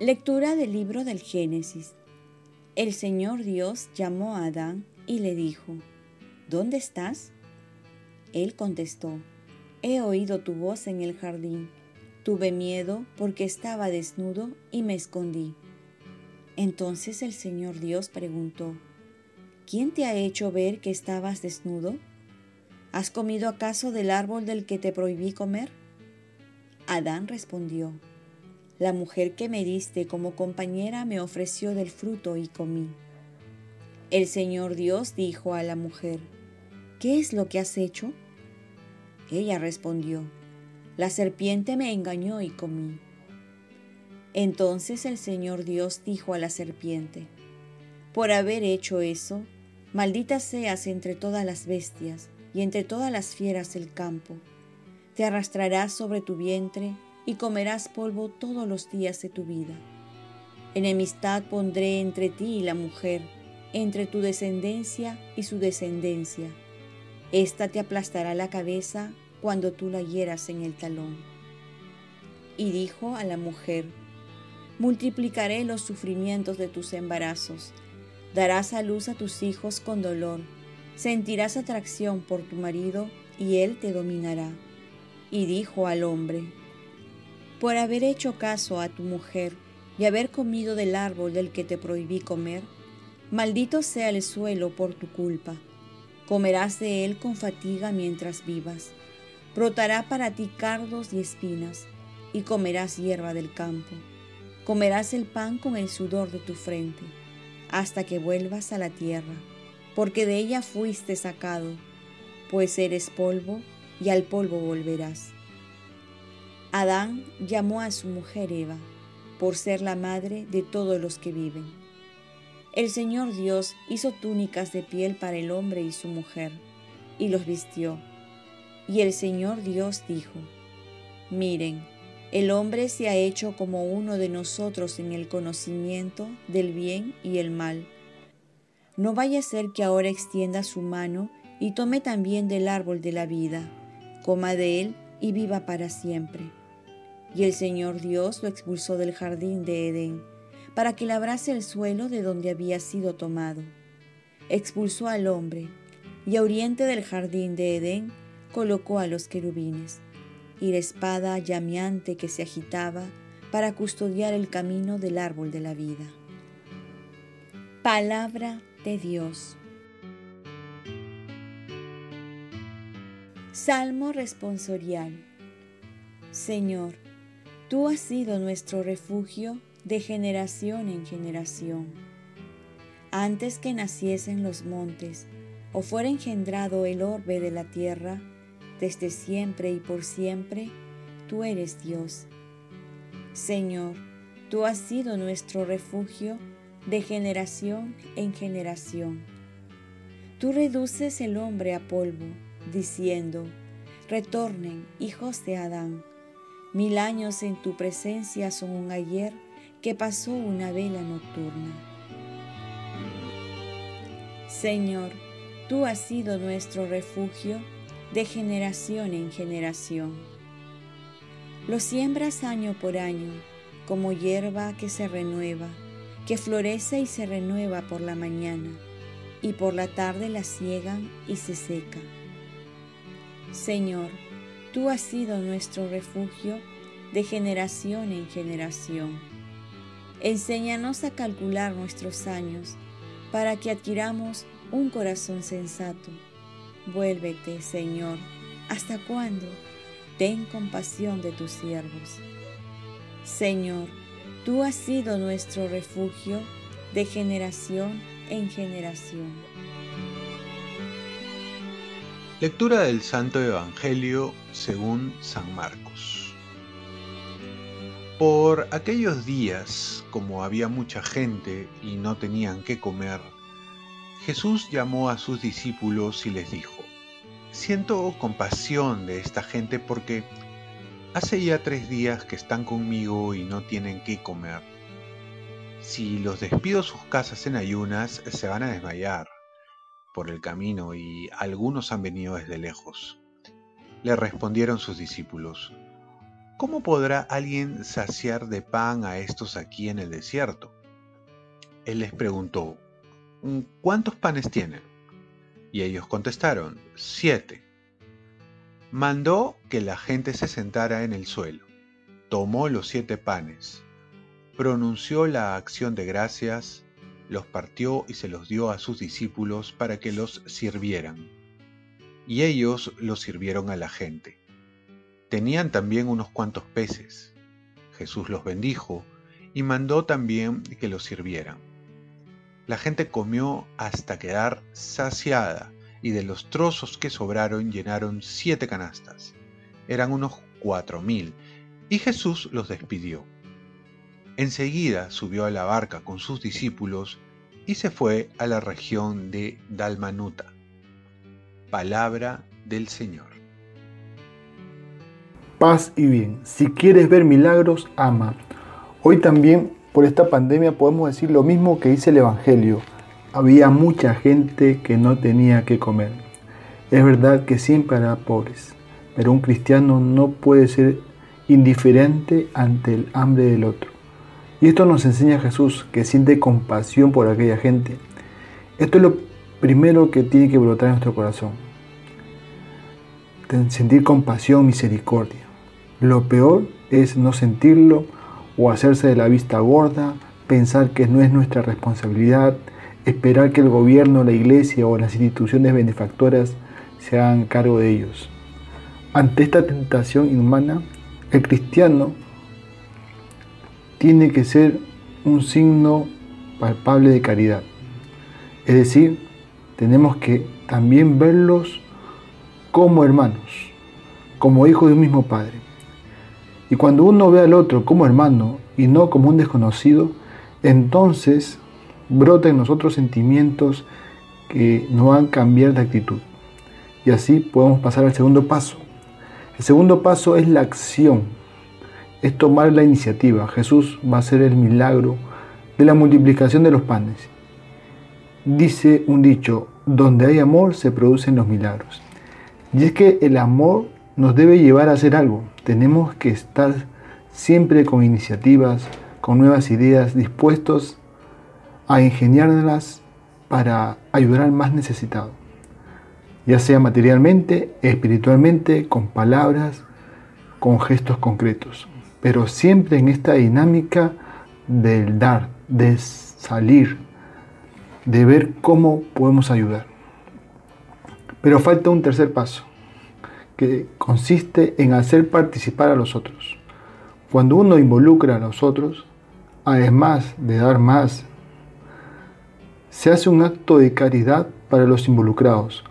Lectura del libro del Génesis. El Señor Dios llamó a Adán y le dijo, ¿Dónde estás? Él contestó, He oído tu voz en el jardín. Tuve miedo porque estaba desnudo y me escondí. Entonces el Señor Dios preguntó, ¿quién te ha hecho ver que estabas desnudo? ¿Has comido acaso del árbol del que te prohibí comer? Adán respondió, la mujer que me diste como compañera me ofreció del fruto y comí. El Señor Dios dijo a la mujer, ¿qué es lo que has hecho? Ella respondió, la serpiente me engañó y comí. Entonces el Señor Dios dijo a la serpiente, por haber hecho eso, maldita seas entre todas las bestias y entre todas las fieras del campo. Te arrastrarás sobre tu vientre y comerás polvo todos los días de tu vida. Enemistad pondré entre ti y la mujer, entre tu descendencia y su descendencia. Esta te aplastará la cabeza cuando tú la hieras en el talón. Y dijo a la mujer, multiplicaré los sufrimientos de tus embarazos, darás a luz a tus hijos con dolor, sentirás atracción por tu marido y él te dominará. Y dijo al hombre, por haber hecho caso a tu mujer y haber comido del árbol del que te prohibí comer, maldito sea el suelo por tu culpa. Comerás de él con fatiga mientras vivas. Brotará para ti cardos y espinas, y comerás hierba del campo. Comerás el pan con el sudor de tu frente, hasta que vuelvas a la tierra, porque de ella fuiste sacado, pues eres polvo, y al polvo volverás. Adán llamó a su mujer Eva, por ser la madre de todos los que viven. El Señor Dios hizo túnicas de piel para el hombre y su mujer, y los vistió. Y el Señor Dios dijo, Miren, el hombre se ha hecho como uno de nosotros en el conocimiento del bien y el mal. No vaya a ser que ahora extienda su mano y tome también del árbol de la vida, coma de él y viva para siempre. Y el Señor Dios lo expulsó del jardín de Edén, para que labrase el suelo de donde había sido tomado. Expulsó al hombre, y a oriente del jardín de Edén colocó a los querubines, y la espada llameante que se agitaba para custodiar el camino del árbol de la vida. Palabra de Dios. Salmo responsorial. Señor, Tú has sido nuestro refugio de generación en generación. Antes que naciesen los montes o fuera engendrado el orbe de la tierra, desde siempre y por siempre, tú eres Dios. Señor, tú has sido nuestro refugio de generación en generación. Tú reduces el hombre a polvo, diciendo, retornen, hijos de Adán Mil años en tu presencia son un ayer que pasó una vela nocturna. Señor, tú has sido nuestro refugio de generación en generación. Lo siembras año por año, como hierba que se renueva, que florece y se renueva por la mañana, y por la tarde la ciegan y se seca. Señor, Tú has sido nuestro refugio de generación en generación. Enséñanos a calcular nuestros años para que adquiramos un corazón sensato. Vuélvete, Señor, ¿hasta cuándo? Ten compasión de tus siervos. Señor, tú has sido nuestro refugio de generación en generación. Lectura del Santo Evangelio según San Marcos. Por aquellos días, como había mucha gente y no tenían qué comer, Jesús llamó a sus discípulos y les dijo, Siento compasión de esta gente porque hace ya tres días que están conmigo y no tienen qué comer. Si los despido sus casas en ayunas, se van a desmayar por el camino y algunos han venido desde lejos. Le respondieron sus discípulos, ¿cómo podrá alguien saciar de pan a estos aquí en el desierto? Él les preguntó, ¿cuántos panes tienen? Y ellos contestaron, siete. Mandó que la gente se sentara en el suelo, tomó los siete panes, pronunció la acción de gracias, los partió y se los dio a sus discípulos para que los sirvieran. Y ellos los sirvieron a la gente. Tenían también unos cuantos peces. Jesús los bendijo y mandó también que los sirvieran. La gente comió hasta quedar saciada y de los trozos que sobraron llenaron siete canastas. Eran unos cuatro mil y Jesús los despidió. Enseguida subió a la barca con sus discípulos y se fue a la región de Dalmanuta. Palabra del Señor. Paz y bien. Si quieres ver milagros, ama. Hoy también por esta pandemia podemos decir lo mismo que dice el Evangelio. Había mucha gente que no tenía que comer. Es verdad que siempre habrá pobres, pero un cristiano no puede ser indiferente ante el hambre del otro. Y esto nos enseña Jesús, que siente compasión por aquella gente. Esto es lo primero que tiene que brotar en nuestro corazón. Sentir compasión, misericordia. Lo peor es no sentirlo o hacerse de la vista gorda, pensar que no es nuestra responsabilidad, esperar que el gobierno, la iglesia o las instituciones benefactoras se hagan cargo de ellos. Ante esta tentación inhumana, el cristiano tiene que ser un signo palpable de caridad. Es decir, tenemos que también verlos como hermanos, como hijos de un mismo Padre. Y cuando uno ve al otro como hermano y no como un desconocido, entonces brota en nosotros sentimientos que nos van a cambiar de actitud. Y así podemos pasar al segundo paso. El segundo paso es la acción es tomar la iniciativa. Jesús va a hacer el milagro de la multiplicación de los panes. Dice un dicho, donde hay amor se producen los milagros. Y es que el amor nos debe llevar a hacer algo. Tenemos que estar siempre con iniciativas, con nuevas ideas, dispuestos a ingeniárnoslas para ayudar al más necesitado. Ya sea materialmente, espiritualmente, con palabras, con gestos concretos pero siempre en esta dinámica del dar, de salir, de ver cómo podemos ayudar. Pero falta un tercer paso, que consiste en hacer participar a los otros. Cuando uno involucra a los otros, además de dar más, se hace un acto de caridad para los involucrados,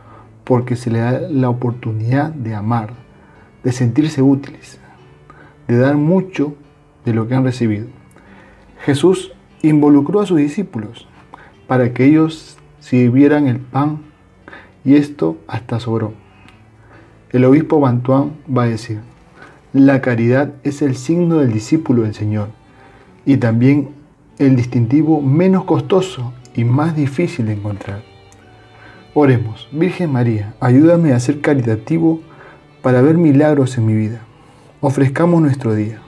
porque se le da la oportunidad de amar, de sentirse útiles de dar mucho de lo que han recibido. Jesús involucró a sus discípulos para que ellos sirvieran el pan y esto hasta sobró. El obispo Bantuán va a decir, la caridad es el signo del discípulo del Señor y también el distintivo menos costoso y más difícil de encontrar. Oremos, Virgen María, ayúdame a ser caritativo para ver milagros en mi vida ofrezcamos nuestro día.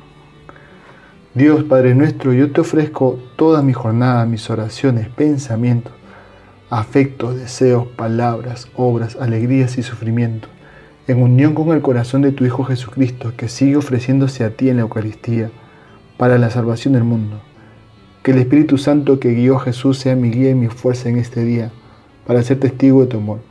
Dios Padre nuestro, yo te ofrezco toda mi jornada, mis oraciones, pensamientos, afectos, deseos, palabras, obras, alegrías y sufrimientos, en unión con el corazón de tu Hijo Jesucristo, que sigue ofreciéndose a ti en la Eucaristía para la salvación del mundo. Que el Espíritu Santo que guió a Jesús sea mi guía y mi fuerza en este día, para ser testigo de tu amor.